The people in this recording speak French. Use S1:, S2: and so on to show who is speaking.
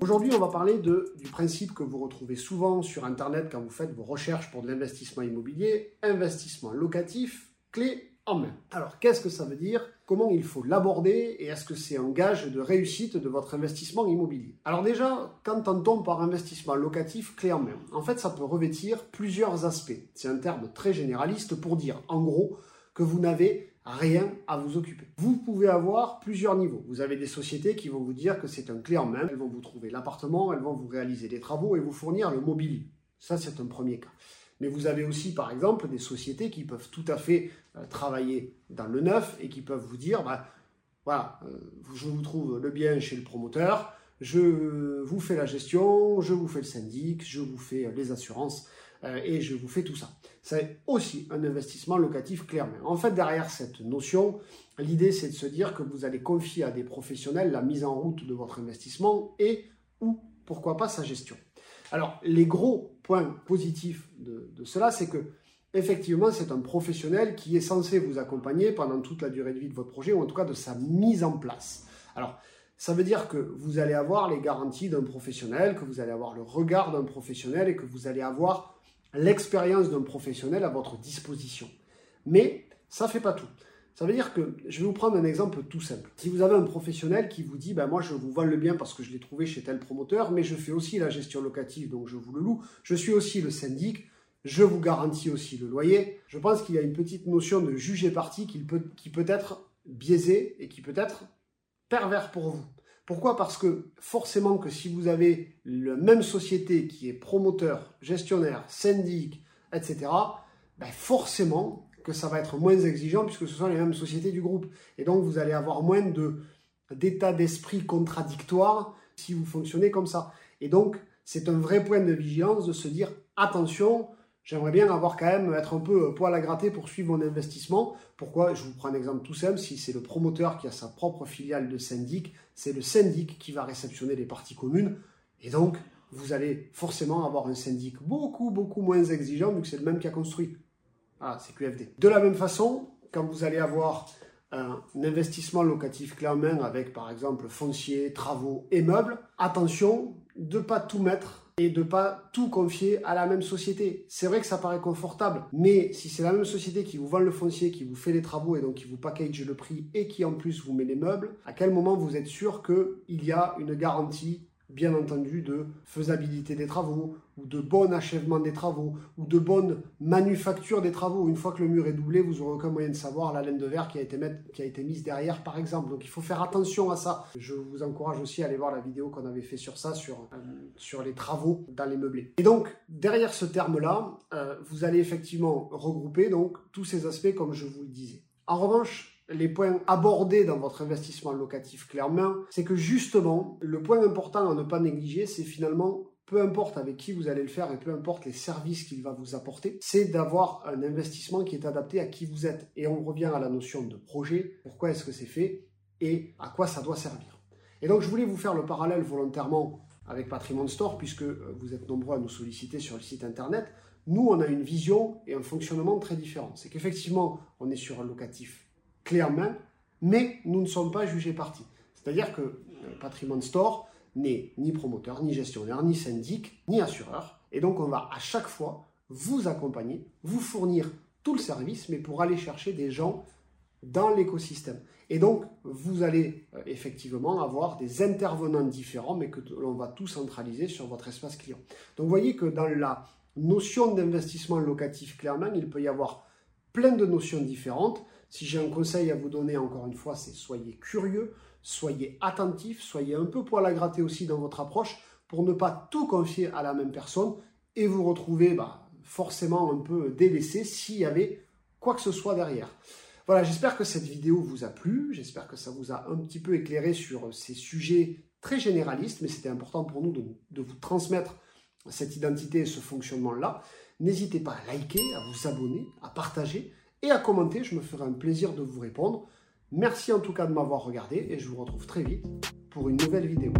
S1: Aujourd'hui, on va parler du principe que vous retrouvez souvent sur Internet quand vous faites vos recherches pour de l'investissement immobilier, investissement locatif, clé en main. Alors, qu'est-ce que ça veut dire? Comment il faut l'aborder? Et est-ce que c'est un gage de réussite de votre investissement immobilier? Alors déjà, quand on tombe par investissement locatif clé en main, en fait, ça peut revêtir plusieurs aspects. C'est un terme très généraliste pour dire, en gros, que vous n'avez rien à vous occuper. Vous pouvez avoir plusieurs niveaux. Vous avez des sociétés qui vont vous dire que c'est un clé en main. Elles vont vous trouver l'appartement, elles vont vous réaliser des travaux et vous fournir le mobilier. Ça, c'est un premier cas. Mais vous avez aussi, par exemple, des sociétés qui peuvent tout à fait euh, travailler dans le neuf et qui peuvent vous dire, bah, voilà, euh, je vous trouve le bien chez le promoteur, je vous fais la gestion, je vous fais le syndic, je vous fais les assurances euh, et je vous fais tout ça. C'est aussi un investissement locatif clairement. En fait, derrière cette notion, l'idée c'est de se dire que vous allez confier à des professionnels la mise en route de votre investissement et ou pourquoi pas sa gestion. Alors, les gros points positifs de, cela, c'est que effectivement, c'est un professionnel qui est censé vous accompagner pendant toute la durée de vie de votre projet, ou en tout cas de sa mise en place. Alors, ça veut dire que vous allez avoir les garanties d'un professionnel, que vous allez avoir le regard d'un professionnel et que vous allez avoir l'expérience d'un professionnel à votre disposition. Mais ça ne fait pas tout. Ça veut dire que, je vais vous prendre un exemple tout simple. Si vous avez un professionnel qui vous dit, ben moi je vous vends le bien parce que je l'ai trouvé chez tel promoteur, mais je fais aussi la gestion locative, donc je vous le loue, je suis aussi le syndic, je vous garantis aussi le loyer, je pense qu'il y a une petite notion de juger parti qui peut, qui peut être biaisée et qui peut être pervers pour vous. Pourquoi? Parce que forcément que si vous avez la même société qui est promoteur, gestionnaire, syndic, etc., ben forcément, que ça va être moins exigeant puisque ce sont les mêmes sociétés du groupe. Et donc, vous allez avoir moins de, d'état d'esprit contradictoire si vous fonctionnez comme ça. Et donc, c'est un vrai point de vigilance de se dire attention, j'aimerais bien avoir quand même être un peu poil à gratter pour suivre mon investissement. Pourquoi? Je vous prends un exemple tout simple. Si c'est le promoteur qui a sa propre filiale de syndic, c'est le syndic qui va réceptionner les parties communes. Et donc, vous allez forcément avoir un syndic beaucoup, beaucoup moins exigeant vu que c'est le même qui a construit. Ah, c'est QFD. De la même façon, quand vous allez avoir un investissement locatif clé en main avec par exemple foncier, travaux et meubles, attention de ne pas tout mettre et de pas tout confier à la même société. C'est vrai que ça paraît confortable, mais si c'est la même société qui vous vend le foncier, qui vous fait les travaux et donc qui vous package le prix et qui en plus vous met les meubles, à quel moment vous êtes sûr qu'il y a une garantie bien entendu de faisabilité des travaux, ou de bon achèvement des travaux, ou de bonne manufacture des travaux. Une fois que le mur est doublé, vous n'aurez aucun moyen de savoir la laine de verre qui a, été mise derrière, par exemple. Donc il faut faire attention à ça. Je vous encourage aussi à aller voir la vidéo qu'on avait fait sur ça, sur, euh, les travaux dans les meublés. Et donc, derrière ce terme-là, euh, vous allez effectivement regrouper donc tous ces aspects comme je vous le disais. En revanche, les points abordés dans votre investissement locatif clairement, c'est que justement, le point important à ne pas négliger, c'est finalement peu importe avec qui vous allez le faire et peu importe les services qu'il va vous apporter, c'est d'avoir un investissement qui est adapté à qui vous êtes. Et on revient à la notion de projet, pourquoi est-ce que c'est fait et à quoi ça doit servir. Et donc je voulais vous faire le parallèle volontairement avec Patrimoine Store, puisque euh, vous êtes nombreux à nous solliciter sur le site internet. Nous, on a une vision et un fonctionnement très différent. C'est qu'effectivement, on est sur un locatif clairement, mais nous ne sommes pas jugés partis. C'est-à-dire que Patrimoine Store n'est ni promoteur, ni gestionnaire, ni syndic, ni assureur. Et donc on va à chaque fois vous accompagner, vous fournir tout le service, mais pour aller chercher des gens dans l'écosystème. Et donc, vous allez euh, effectivement avoir des intervenants différents, mais que l'on va tout centraliser sur votre espace client. Donc, vous voyez que dans la notion d'investissement locatif, clairement, il peut y avoir plein de notions différentes. Si j'ai un conseil à vous donner, encore une fois, c'est soyez curieux, soyez attentif, soyez un peu poil à gratter aussi dans votre approche pour ne pas tout confier à la même personne et vous retrouver bah, forcément un peu délaissé s'il y avait quoi que ce soit derrière. Voilà, j'espère que cette vidéo vous a plu, j'espère que ça vous a un petit peu éclairé sur ces sujets très généralistes, mais c'était important pour nous de, de vous transmettre cette identité et ce fonctionnement-là. N'hésitez pas à liker, à vous abonner, à partager et à commenter. Je me ferai un plaisir de vous répondre. Merci en tout cas de m'avoir regardé et je vous retrouve très vite pour une nouvelle vidéo.